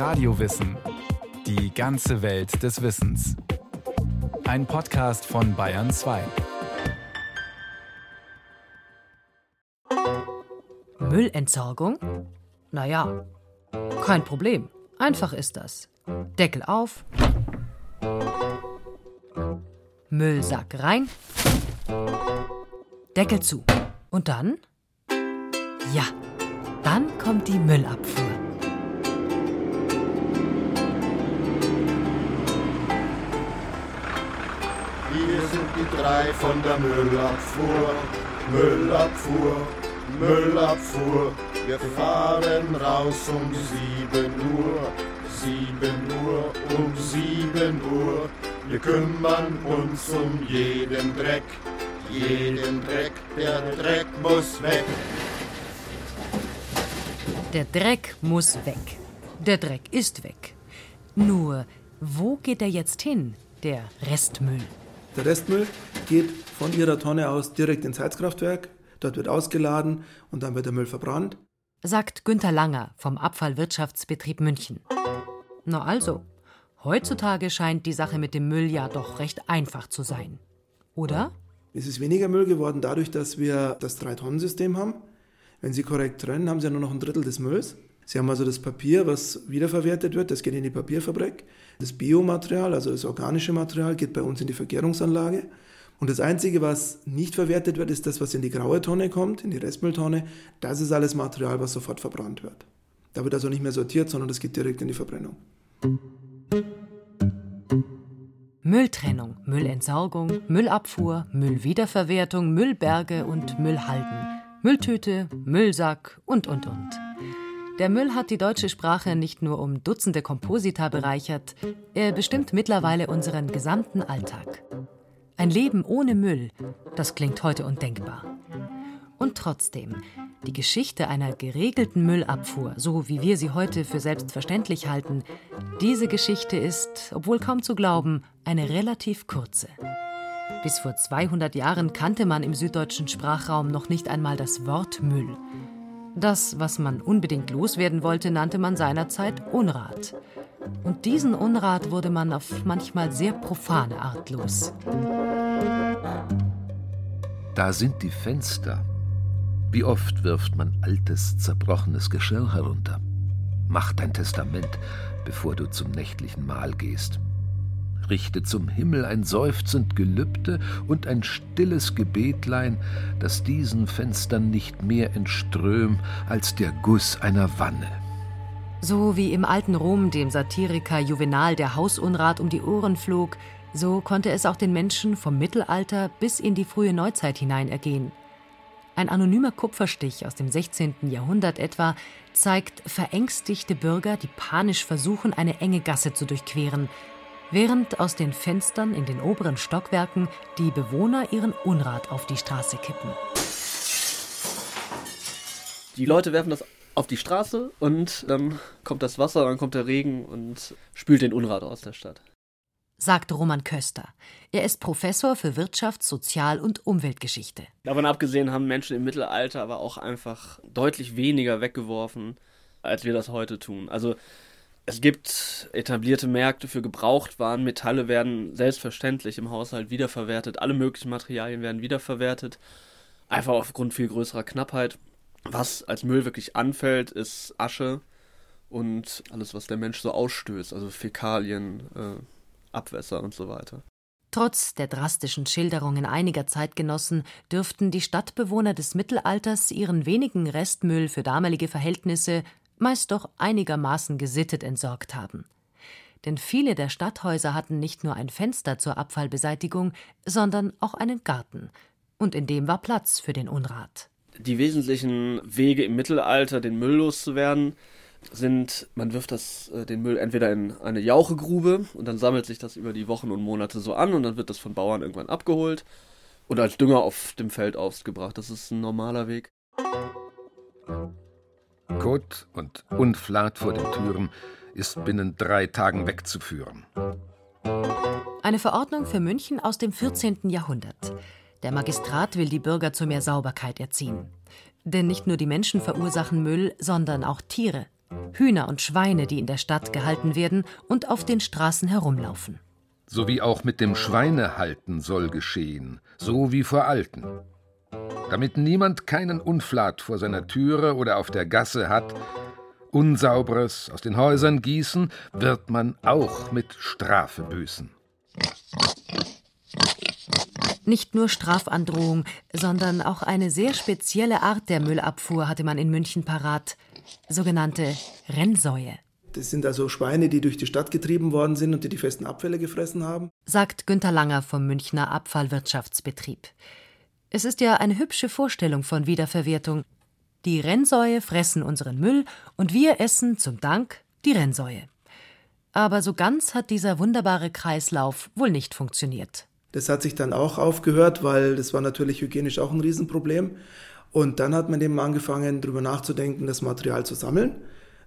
Radiowissen. Die ganze Welt des Wissens. Ein Podcast von Bayern 2. Müllentsorgung? Naja, kein Problem. Einfach ist das. Deckel auf. Müllsack rein. Deckel zu. Und dann? Ja, dann kommt die Müllabfuhr. Die drei von der Müllabfuhr. Müllabfuhr, Müllabfuhr. Wir fahren raus um sieben Uhr. Sieben Uhr, um sieben Uhr. Wir kümmern uns um jeden Dreck. Jeden Dreck, der Dreck muss weg. Der Dreck muss weg. Der Dreck ist weg. Nur, wo geht er jetzt hin, der Restmüll? Der Restmüll geht von ihrer Tonne aus direkt ins Heizkraftwerk. Dort wird ausgeladen und dann wird der Müll verbrannt. Sagt Günter Langer vom Abfallwirtschaftsbetrieb München. Na also, heutzutage scheint die Sache mit dem Müll ja doch recht einfach zu sein. Oder? Es ist weniger Müll geworden dadurch, dass wir das Drei-Tonnen-System haben. Wenn Sie korrekt trennen, haben Sie ja nur noch ein Drittel des Mülls. Sie haben also das Papier, was wiederverwertet wird, das geht in die Papierfabrik. Das Biomaterial, also das organische Material, geht bei uns in die Vergärungsanlage. Und das Einzige, was nicht verwertet wird, ist das, was in die graue Tonne kommt, in die Restmülltonne. Das ist alles Material, was sofort verbrannt wird. Da wird also nicht mehr sortiert, sondern das geht direkt in die Verbrennung. Mülltrennung, Müllentsorgung, Müllabfuhr, Müllwiederverwertung, Müllberge und Müllhalden, Mülltüte, Müllsack und, und, und. Der Müll hat die deutsche Sprache nicht nur um Dutzende Komposita bereichert, er bestimmt mittlerweile unseren gesamten Alltag. Ein Leben ohne Müll, das klingt heute undenkbar. Und trotzdem, die Geschichte einer geregelten Müllabfuhr, so wie wir sie heute für selbstverständlich halten, diese Geschichte ist, obwohl kaum zu glauben, eine relativ kurze. Bis vor 200 Jahren kannte man im süddeutschen Sprachraum noch nicht einmal das Wort Müll. Das, was man unbedingt loswerden wollte, nannte man seinerzeit Unrat. Und diesen Unrat wurde man auf manchmal sehr profane Art los. Da sind die Fenster, wie oft wirft man altes, zerbrochenes Geschirr herunter? Mach dein Testament, bevor du zum nächtlichen Mahl gehst. Richte zum Himmel ein seufzend Gelübde und ein stilles Gebetlein, das diesen Fenstern nicht mehr entström als der Guss einer Wanne. So wie im alten Rom dem Satiriker Juvenal der Hausunrat um die Ohren flog, so konnte es auch den Menschen vom Mittelalter bis in die frühe Neuzeit hinein ergehen. Ein anonymer Kupferstich aus dem 16. Jahrhundert etwa zeigt verängstigte Bürger, die panisch versuchen, eine enge Gasse zu durchqueren, während aus den Fenstern in den oberen Stockwerken die Bewohner ihren Unrat auf die Straße kippen. Die Leute werfen das auf die Straße und dann kommt das Wasser, dann kommt der Regen und spült den Unrat aus der Stadt sagt Roman Köster. Er ist Professor für Wirtschafts-, Sozial- und Umweltgeschichte. Davon abgesehen haben Menschen im Mittelalter aber auch einfach deutlich weniger weggeworfen, als wir das heute tun. Also es gibt etablierte Märkte für Gebrauchtwaren, Metalle werden selbstverständlich im Haushalt wiederverwertet, alle möglichen Materialien werden wiederverwertet, einfach aufgrund viel größerer Knappheit. Was als Müll wirklich anfällt, ist Asche und alles, was der Mensch so ausstößt, also Fäkalien, äh, Abwässer und so weiter. Trotz der drastischen Schilderungen einiger Zeitgenossen dürften die Stadtbewohner des Mittelalters ihren wenigen Restmüll für damalige Verhältnisse meist doch einigermaßen gesittet entsorgt haben. Denn viele der Stadthäuser hatten nicht nur ein Fenster zur Abfallbeseitigung, sondern auch einen Garten. Und in dem war Platz für den Unrat. Die wesentlichen Wege im Mittelalter, den Müll loszuwerden, sind, man wirft das, äh, den Müll entweder in eine Jauchegrube und dann sammelt sich das über die Wochen und Monate so an und dann wird das von Bauern irgendwann abgeholt oder als Dünger auf dem Feld ausgebracht. Das ist ein normaler Weg. Kot und Unflat vor den Türen ist binnen drei Tagen wegzuführen. Eine Verordnung für München aus dem 14. Jahrhundert. Der Magistrat will die Bürger zu mehr Sauberkeit erziehen. Denn nicht nur die Menschen verursachen Müll, sondern auch Tiere. Hühner und Schweine, die in der Stadt gehalten werden und auf den Straßen herumlaufen. So wie auch mit dem Schweinehalten soll geschehen, so wie vor Alten. Damit niemand keinen Unflat vor seiner Türe oder auf der Gasse hat, Unsauberes aus den Häusern gießen, wird man auch mit Strafe büßen. Nicht nur Strafandrohung, sondern auch eine sehr spezielle Art der Müllabfuhr hatte man in München parat, sogenannte Rennsäue. Das sind also Schweine, die durch die Stadt getrieben worden sind und die die festen Abfälle gefressen haben, sagt Günter Langer vom Münchner Abfallwirtschaftsbetrieb. Es ist ja eine hübsche Vorstellung von Wiederverwertung. Die Rennsäue fressen unseren Müll und wir essen zum Dank die Rennsäue. Aber so ganz hat dieser wunderbare Kreislauf wohl nicht funktioniert. Das hat sich dann auch aufgehört, weil das war natürlich hygienisch auch ein Riesenproblem. Und dann hat man eben angefangen, darüber nachzudenken, das Material zu sammeln,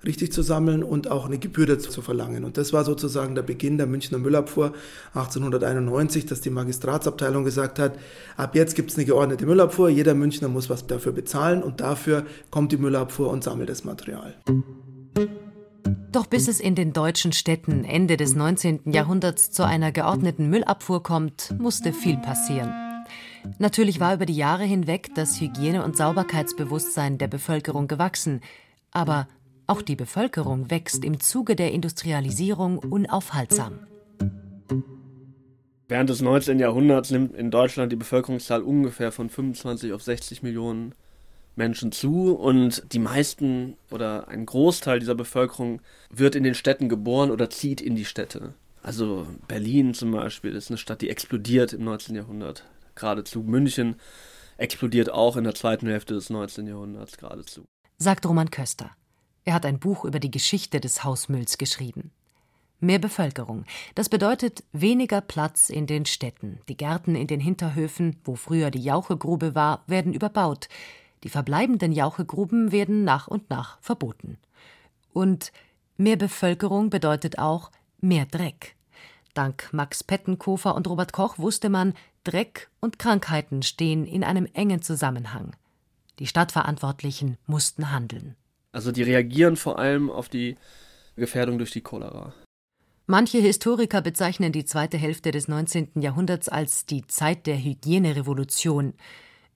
richtig zu sammeln und auch eine Gebühr dazu zu verlangen. Und das war sozusagen der Beginn der Münchner Müllabfuhr 1891, dass die Magistratsabteilung gesagt hat, ab jetzt gibt es eine geordnete Müllabfuhr, jeder Münchner muss was dafür bezahlen und dafür kommt die Müllabfuhr und sammelt das Material. Doch bis es in den deutschen Städten Ende des 19. Jahrhunderts zu einer geordneten Müllabfuhr kommt, musste viel passieren. Natürlich war über die Jahre hinweg das Hygiene- und Sauberkeitsbewusstsein der Bevölkerung gewachsen, aber auch die Bevölkerung wächst im Zuge der Industrialisierung unaufhaltsam. Während des 19. Jahrhunderts nimmt in Deutschland die Bevölkerungszahl ungefähr von 25 auf 60 Millionen Menschen zu und die meisten oder ein Großteil dieser Bevölkerung wird in den Städten geboren oder zieht in die Städte. Also Berlin zum Beispiel ist eine Stadt, die explodiert im 19. Jahrhundert. Geradezu München explodiert auch in der zweiten Hälfte des 19. Jahrhunderts geradezu. Sagt Roman Köster. Er hat ein Buch über die Geschichte des Hausmülls geschrieben. Mehr Bevölkerung. Das bedeutet weniger Platz in den Städten. Die Gärten in den Hinterhöfen, wo früher die Jauchegrube war, werden überbaut. Die verbleibenden Jauchegruben werden nach und nach verboten. Und mehr Bevölkerung bedeutet auch mehr Dreck. Dank Max Pettenkofer und Robert Koch wusste man, Dreck und Krankheiten stehen in einem engen Zusammenhang. Die Stadtverantwortlichen mussten handeln. Also die reagieren vor allem auf die Gefährdung durch die Cholera. Manche Historiker bezeichnen die zweite Hälfte des 19. Jahrhunderts als die Zeit der Hygienerevolution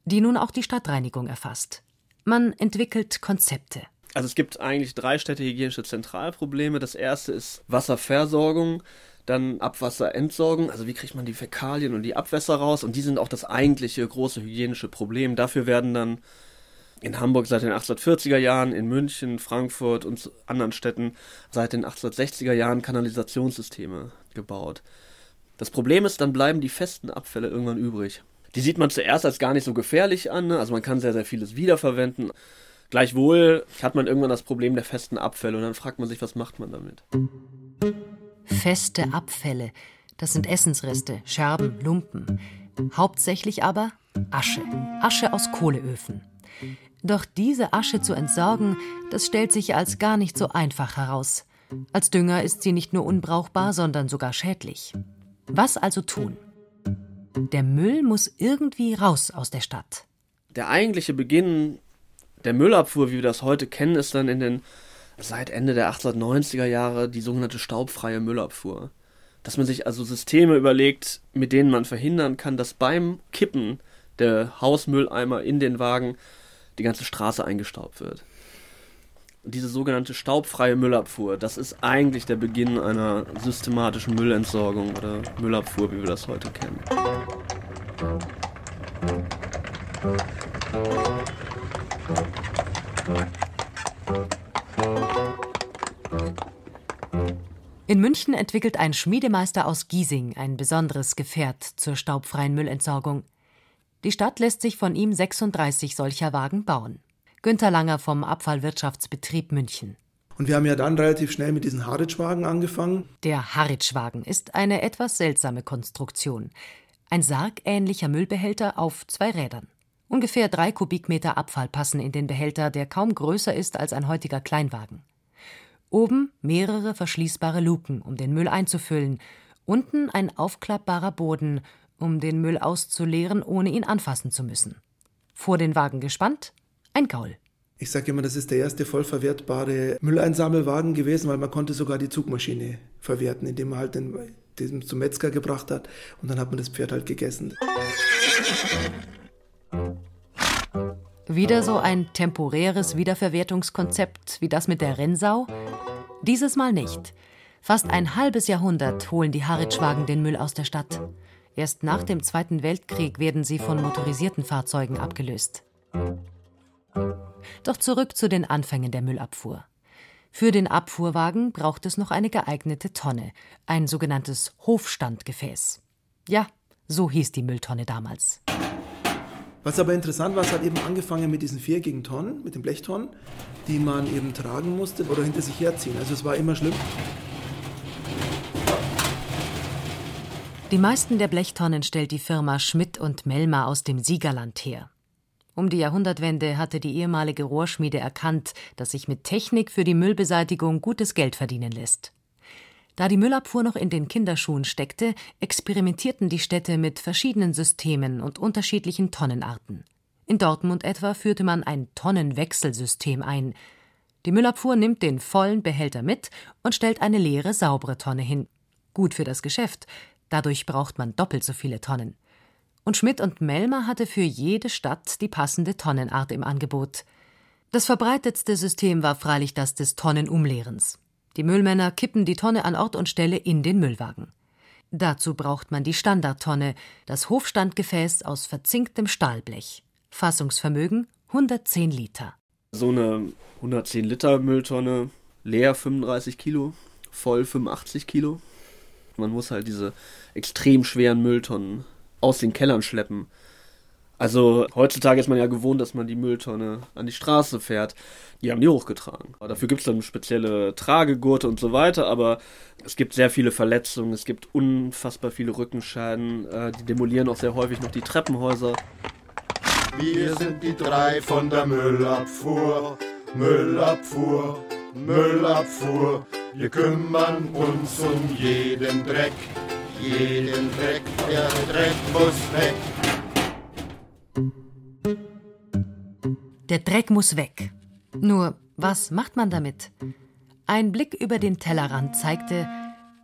die nun auch die Stadtreinigung erfasst. Man entwickelt Konzepte. Also es gibt eigentlich drei städtehygienische Zentralprobleme. Das erste ist Wasserversorgung, dann Abwasserentsorgung, also wie kriegt man die Fäkalien und die Abwässer raus und die sind auch das eigentliche große hygienische Problem. Dafür werden dann in Hamburg seit den 1840er Jahren, in München, Frankfurt und anderen Städten seit den 1860er Jahren Kanalisationssysteme gebaut. Das Problem ist, dann bleiben die festen Abfälle irgendwann übrig. Die sieht man zuerst als gar nicht so gefährlich an, ne? also man kann sehr, sehr vieles wiederverwenden. Gleichwohl hat man irgendwann das Problem der festen Abfälle und dann fragt man sich, was macht man damit? Feste Abfälle, das sind Essensreste, Scherben, Lumpen. Hauptsächlich aber Asche, Asche aus Kohleöfen. Doch diese Asche zu entsorgen, das stellt sich als gar nicht so einfach heraus. Als Dünger ist sie nicht nur unbrauchbar, sondern sogar schädlich. Was also tun? Der Müll muss irgendwie raus aus der Stadt. Der eigentliche Beginn der Müllabfuhr, wie wir das heute kennen, ist dann in den seit Ende der 1890er Jahre die sogenannte staubfreie Müllabfuhr. Dass man sich also Systeme überlegt, mit denen man verhindern kann, dass beim Kippen der Hausmülleimer in den Wagen die ganze Straße eingestaubt wird diese sogenannte staubfreie Müllabfuhr, das ist eigentlich der Beginn einer systematischen Müllentsorgung oder Müllabfuhr, wie wir das heute kennen. In München entwickelt ein Schmiedemeister aus Giesing ein besonderes Gefährt zur staubfreien Müllentsorgung. Die Stadt lässt sich von ihm 36 solcher Wagen bauen. Günter Langer vom Abfallwirtschaftsbetrieb München. Und wir haben ja dann relativ schnell mit diesen Haritschwagen angefangen. Der Haritschwagen ist eine etwas seltsame Konstruktion. Ein sargähnlicher Müllbehälter auf zwei Rädern. Ungefähr drei Kubikmeter Abfall passen in den Behälter, der kaum größer ist als ein heutiger Kleinwagen. Oben mehrere verschließbare Luken, um den Müll einzufüllen. Unten ein aufklappbarer Boden, um den Müll auszuleeren, ohne ihn anfassen zu müssen. Vor den Wagen gespannt ein Gaul. Ich sage immer, das ist der erste vollverwertbare Mülleinsammelwagen gewesen, weil man konnte sogar die Zugmaschine verwerten, indem man halt den, den zum Metzger gebracht hat und dann hat man das Pferd halt gegessen. Wieder so ein temporäres Wiederverwertungskonzept wie das mit der Rennsau? Dieses Mal nicht. Fast ein halbes Jahrhundert holen die Haritschwagen den Müll aus der Stadt. Erst nach dem Zweiten Weltkrieg werden sie von motorisierten Fahrzeugen abgelöst. Doch zurück zu den Anfängen der Müllabfuhr. Für den Abfuhrwagen braucht es noch eine geeignete Tonne, ein sogenanntes Hofstandgefäß. Ja, so hieß die Mülltonne damals. Was aber interessant war, es hat eben angefangen mit diesen viereckigen Tonnen, mit den Blechtonnen, die man eben tragen musste oder hinter sich herziehen. Also es war immer schlimm. Die meisten der Blechtonnen stellt die Firma Schmidt und Melmer aus dem Siegerland her. Um die Jahrhundertwende hatte die ehemalige Rohrschmiede erkannt, dass sich mit Technik für die Müllbeseitigung gutes Geld verdienen lässt. Da die Müllabfuhr noch in den Kinderschuhen steckte, experimentierten die Städte mit verschiedenen Systemen und unterschiedlichen Tonnenarten. In Dortmund etwa führte man ein Tonnenwechselsystem ein. Die Müllabfuhr nimmt den vollen Behälter mit und stellt eine leere, saubere Tonne hin. Gut für das Geschäft, dadurch braucht man doppelt so viele Tonnen und Schmidt und Melmer hatte für jede Stadt die passende Tonnenart im Angebot. Das verbreitetste System war freilich das des Tonnenumleerens. Die Müllmänner kippen die Tonne an Ort und Stelle in den Müllwagen. Dazu braucht man die Standardtonne, das Hofstandgefäß aus verzinktem Stahlblech. Fassungsvermögen 110 Liter. So eine 110 Liter Mülltonne, leer 35 Kilo, voll 85 Kilo. Man muss halt diese extrem schweren Mülltonnen aus den Kellern schleppen. Also heutzutage ist man ja gewohnt, dass man die Mülltonne an die Straße fährt. Die haben die hochgetragen. Dafür gibt es dann spezielle Tragegurte und so weiter, aber es gibt sehr viele Verletzungen, es gibt unfassbar viele Rückenschäden, äh, die demolieren auch sehr häufig noch die Treppenhäuser. Wir sind die drei von der Müllabfuhr, Müllabfuhr, Müllabfuhr. Wir kümmern uns um jeden Dreck jeden Dreck, der Dreck muss weg. Der Dreck muss weg. Nur, was macht man damit? Ein Blick über den Tellerrand zeigte,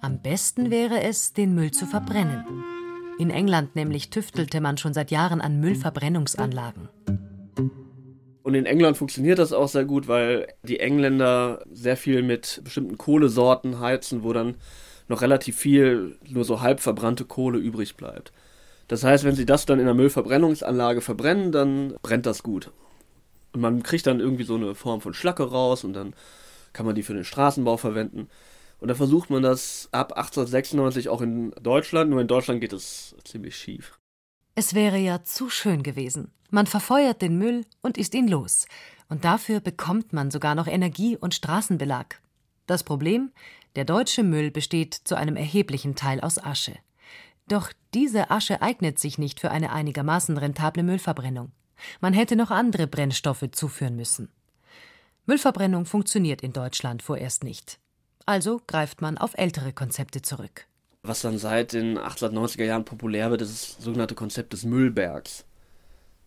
am besten wäre es, den Müll zu verbrennen. In England nämlich tüftelte man schon seit Jahren an Müllverbrennungsanlagen. Und in England funktioniert das auch sehr gut, weil die Engländer sehr viel mit bestimmten Kohlesorten heizen, wo dann noch relativ viel nur so halb verbrannte Kohle übrig bleibt. Das heißt, wenn sie das dann in der Müllverbrennungsanlage verbrennen, dann brennt das gut. Und man kriegt dann irgendwie so eine Form von Schlacke raus und dann kann man die für den Straßenbau verwenden. Und da versucht man das ab 1896 auch in Deutschland, nur in Deutschland geht es ziemlich schief. Es wäre ja zu schön gewesen. Man verfeuert den Müll und ist ihn los. Und dafür bekommt man sogar noch Energie und Straßenbelag. Das Problem? Der deutsche Müll besteht zu einem erheblichen Teil aus Asche. Doch diese Asche eignet sich nicht für eine einigermaßen rentable Müllverbrennung. Man hätte noch andere Brennstoffe zuführen müssen. Müllverbrennung funktioniert in Deutschland vorerst nicht. Also greift man auf ältere Konzepte zurück. Was dann seit den 1890er Jahren populär wird, ist das sogenannte Konzept des Müllbergs.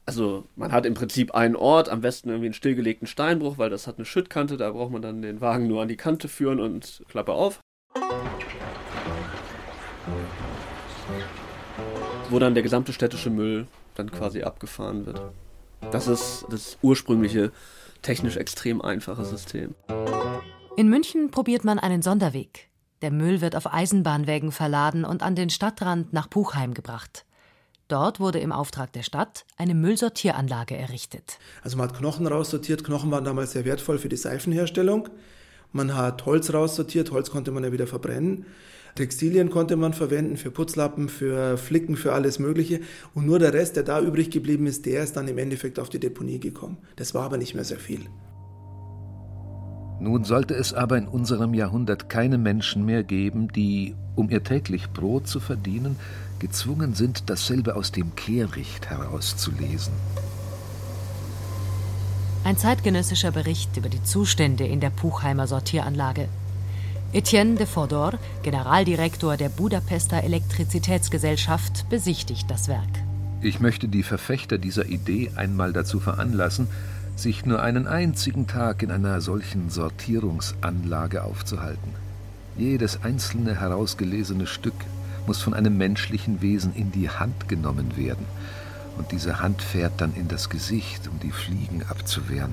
Also man hat im Prinzip einen Ort, am besten irgendwie einen stillgelegten Steinbruch, weil das hat eine Schüttkante, da braucht man dann den Wagen nur an die Kante führen und Klappe auf. Wo dann der gesamte städtische Müll dann quasi abgefahren wird. Das ist das ursprüngliche, technisch extrem einfache System. In München probiert man einen Sonderweg. Der Müll wird auf Eisenbahnwägen verladen und an den Stadtrand nach Puchheim gebracht. Dort wurde im Auftrag der Stadt eine Müllsortieranlage errichtet. Also man hat Knochen raussortiert. Knochen waren damals sehr wertvoll für die Seifenherstellung. Man hat Holz raussortiert. Holz konnte man ja wieder verbrennen. Textilien konnte man verwenden für Putzlappen, für Flicken, für alles Mögliche. Und nur der Rest, der da übrig geblieben ist, der ist dann im Endeffekt auf die Deponie gekommen. Das war aber nicht mehr sehr viel. Nun sollte es aber in unserem Jahrhundert keine Menschen mehr geben, die, um ihr täglich Brot zu verdienen, gezwungen sind, dasselbe aus dem Kehricht herauszulesen. Ein zeitgenössischer Bericht über die Zustände in der Puchheimer Sortieranlage. Etienne de Fodor, Generaldirektor der Budapester Elektrizitätsgesellschaft, besichtigt das Werk. Ich möchte die Verfechter dieser Idee einmal dazu veranlassen, sich nur einen einzigen Tag in einer solchen Sortierungsanlage aufzuhalten. Jedes einzelne herausgelesene Stück muss von einem menschlichen Wesen in die Hand genommen werden, und diese Hand fährt dann in das Gesicht, um die Fliegen abzuwehren.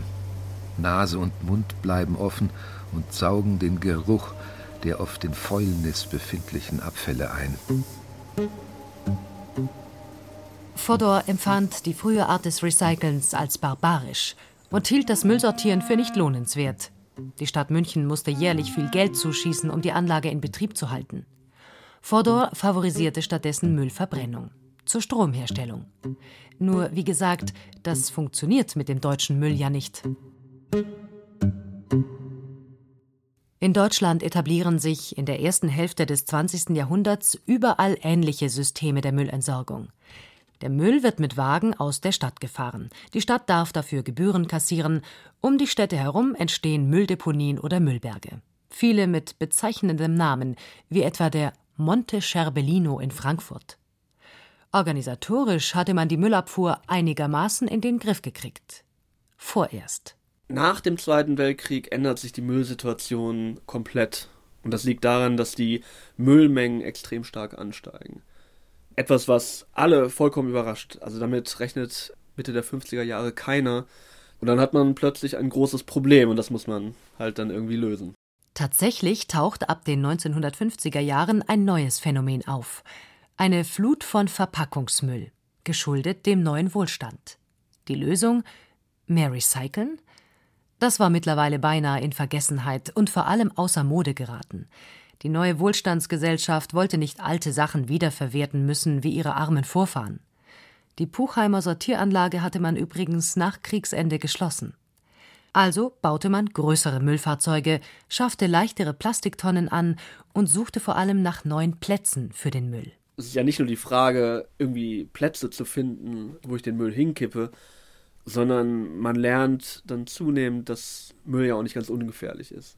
Nase und Mund bleiben offen und saugen den Geruch der auf den Fäulnis befindlichen Abfälle ein. Fodor empfand die frühe Art des Recycelns als barbarisch und hielt das Müllsortieren für nicht lohnenswert. Die Stadt München musste jährlich viel Geld zuschießen, um die Anlage in Betrieb zu halten. Fodor favorisierte stattdessen Müllverbrennung zur Stromherstellung. Nur, wie gesagt, das funktioniert mit dem deutschen Müll ja nicht. In Deutschland etablieren sich in der ersten Hälfte des 20. Jahrhunderts überall ähnliche Systeme der Müllentsorgung. Der Müll wird mit Wagen aus der Stadt gefahren. Die Stadt darf dafür Gebühren kassieren. Um die Städte herum entstehen Mülldeponien oder Müllberge. Viele mit bezeichnendem Namen, wie etwa der Monte Scherbellino in Frankfurt. Organisatorisch hatte man die Müllabfuhr einigermaßen in den Griff gekriegt. Vorerst. Nach dem Zweiten Weltkrieg ändert sich die Müllsituation komplett. Und das liegt daran, dass die Müllmengen extrem stark ansteigen. Etwas, was alle vollkommen überrascht. Also damit rechnet Mitte der 50er Jahre keiner. Und dann hat man plötzlich ein großes Problem und das muss man halt dann irgendwie lösen. Tatsächlich taucht ab den 1950er Jahren ein neues Phänomen auf. Eine Flut von Verpackungsmüll, geschuldet dem neuen Wohlstand. Die Lösung? Mehr recyceln? Das war mittlerweile beinahe in Vergessenheit und vor allem außer Mode geraten. Die neue Wohlstandsgesellschaft wollte nicht alte Sachen wiederverwerten müssen wie ihre armen Vorfahren. Die Puchheimer Sortieranlage hatte man übrigens nach Kriegsende geschlossen. Also baute man größere Müllfahrzeuge, schaffte leichtere Plastiktonnen an und suchte vor allem nach neuen Plätzen für den Müll. Es ist ja nicht nur die Frage, irgendwie Plätze zu finden, wo ich den Müll hinkippe, sondern man lernt dann zunehmend, dass Müll ja auch nicht ganz ungefährlich ist.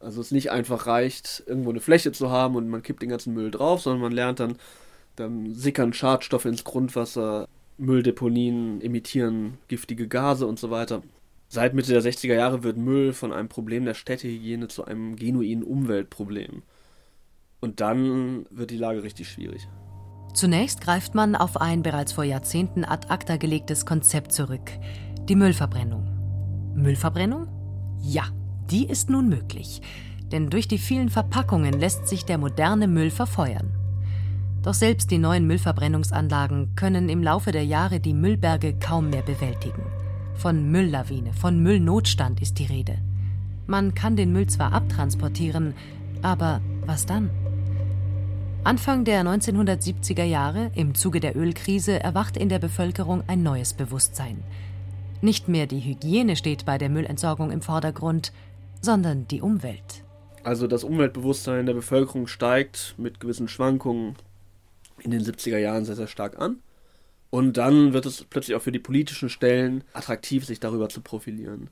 Also es nicht einfach reicht, irgendwo eine Fläche zu haben und man kippt den ganzen Müll drauf, sondern man lernt dann, dann sickern Schadstoffe ins Grundwasser, Mülldeponien emittieren giftige Gase und so weiter. Seit Mitte der 60er Jahre wird Müll von einem Problem der Städtehygiene zu einem genuinen Umweltproblem. Und dann wird die Lage richtig schwierig. Zunächst greift man auf ein bereits vor Jahrzehnten ad acta gelegtes Konzept zurück: die Müllverbrennung. Müllverbrennung? Ja, die ist nun möglich. Denn durch die vielen Verpackungen lässt sich der moderne Müll verfeuern. Doch selbst die neuen Müllverbrennungsanlagen können im Laufe der Jahre die Müllberge kaum mehr bewältigen. Von Mülllawine, von Müllnotstand ist die Rede. Man kann den Müll zwar abtransportieren, aber was dann? Anfang der 1970er Jahre, im Zuge der Ölkrise, erwacht in der Bevölkerung ein neues Bewusstsein. Nicht mehr die Hygiene steht bei der Müllentsorgung im Vordergrund, sondern die Umwelt. Also das Umweltbewusstsein der Bevölkerung steigt mit gewissen Schwankungen in den 70er Jahren sehr, sehr stark an. Und dann wird es plötzlich auch für die politischen Stellen attraktiv, sich darüber zu profilieren.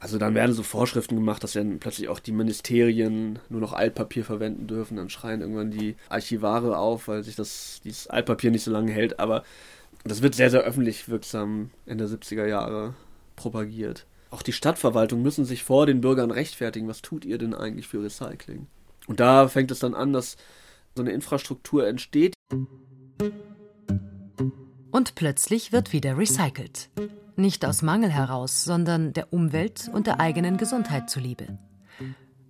Also dann werden so Vorschriften gemacht, dass dann plötzlich auch die Ministerien nur noch Altpapier verwenden dürfen. Dann schreien irgendwann die Archivare auf, weil sich das, dieses Altpapier nicht so lange hält. Aber das wird sehr, sehr öffentlich wirksam Ende der 70er Jahre propagiert. Auch die Stadtverwaltung müssen sich vor den Bürgern rechtfertigen. Was tut ihr denn eigentlich für Recycling? Und da fängt es dann an, dass so eine Infrastruktur entsteht. Und plötzlich wird wieder recycelt. Nicht aus Mangel heraus, sondern der Umwelt und der eigenen Gesundheit zuliebe.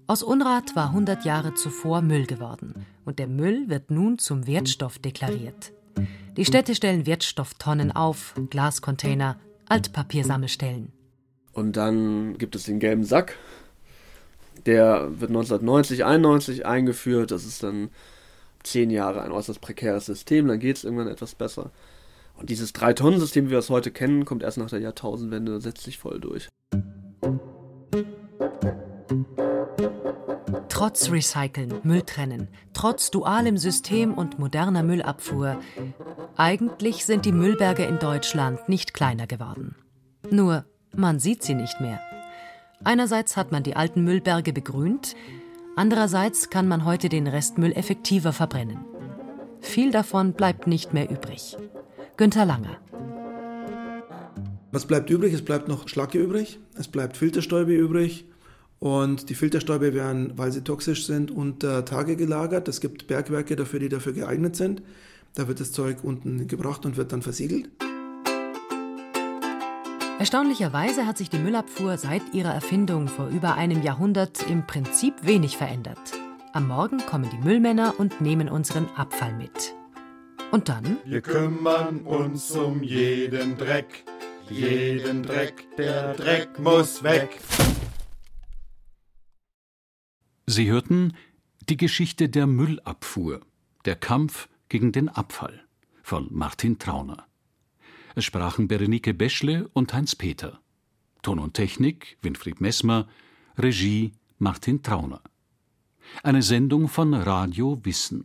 Aus Unrat war 100 Jahre zuvor Müll geworden und der Müll wird nun zum Wertstoff deklariert. Die Städte stellen Wertstofftonnen auf, Glascontainer, Altpapiersammelstellen. Und dann gibt es den gelben Sack. Der wird 1990, 91 eingeführt. Das ist dann zehn Jahre ein äußerst prekäres System. Dann geht es irgendwann etwas besser. Und dieses Drei-Tonnen-System, wie wir es heute kennen, kommt erst nach der Jahrtausendwende setzt sich voll durch. Trotz Recyceln, Mülltrennen, trotz dualem System und moderner Müllabfuhr, eigentlich sind die Müllberge in Deutschland nicht kleiner geworden. Nur, man sieht sie nicht mehr. Einerseits hat man die alten Müllberge begrünt, andererseits kann man heute den Restmüll effektiver verbrennen. Viel davon bleibt nicht mehr übrig. Günter Lange. Was bleibt übrig? Es bleibt noch Schlacke übrig, es bleibt Filterstäube übrig und die Filterstäube werden, weil sie toxisch sind, unter Tage gelagert. Es gibt Bergwerke dafür, die dafür geeignet sind. Da wird das Zeug unten gebracht und wird dann versiegelt. Erstaunlicherweise hat sich die Müllabfuhr seit ihrer Erfindung vor über einem Jahrhundert im Prinzip wenig verändert. Am Morgen kommen die Müllmänner und nehmen unseren Abfall mit. Und dann? Wir kümmern uns um jeden Dreck, jeden Dreck, der Dreck muss weg. Sie hörten die Geschichte der Müllabfuhr, der Kampf gegen den Abfall von Martin Trauner. Es sprachen Berenike Beschle und Heinz Peter. Ton und Technik Winfried Messmer, Regie Martin Trauner. Eine Sendung von Radio Wissen.